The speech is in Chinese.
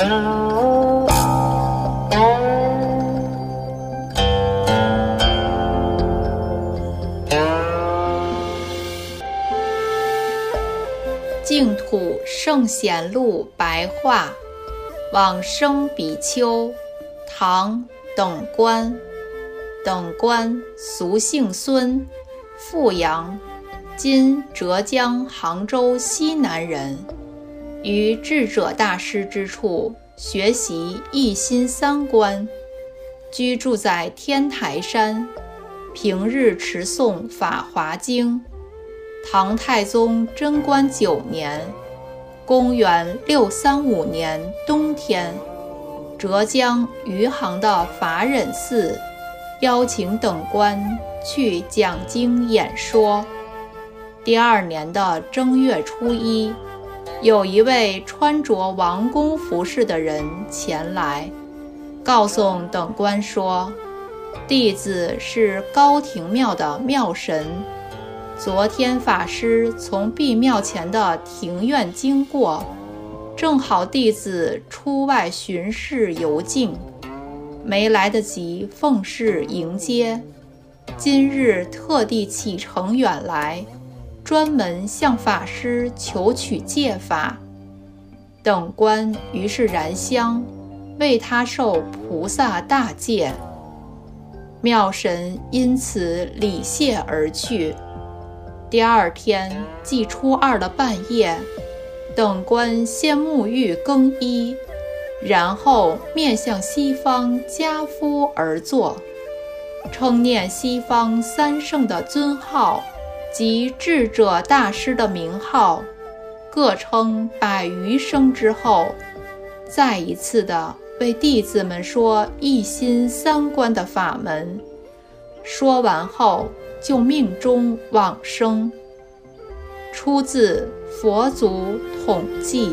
净土圣贤录白话往生比丘唐等官等官俗姓孙阜阳今浙江杭州西南人。于智者大师之处学习一心三观，居住在天台山，平日持诵《法华经》。唐太宗贞观九年，公元六三五年冬天，浙江余杭的法忍寺邀请等官去讲经演说。第二年的正月初一，有一位穿着王公服饰的人前来，告诉等官说：“弟子是高亭庙的庙神。”昨天法师从闭庙前的庭院经过，正好弟子出外巡视游境，没来得及奉侍迎接。今日特地启程远来，专门向法师求取戒法。等官于是燃香，为他受菩萨大戒。妙神因此礼谢而去。第二天，即初二的半夜，等官先沐浴更衣，然后面向西方跏趺而坐，称念西方三圣的尊号及智者大师的名号，各称百余声之后，再一次的为弟子们说一心三观的法门。说完后。就命中往生，出自《佛祖统记》。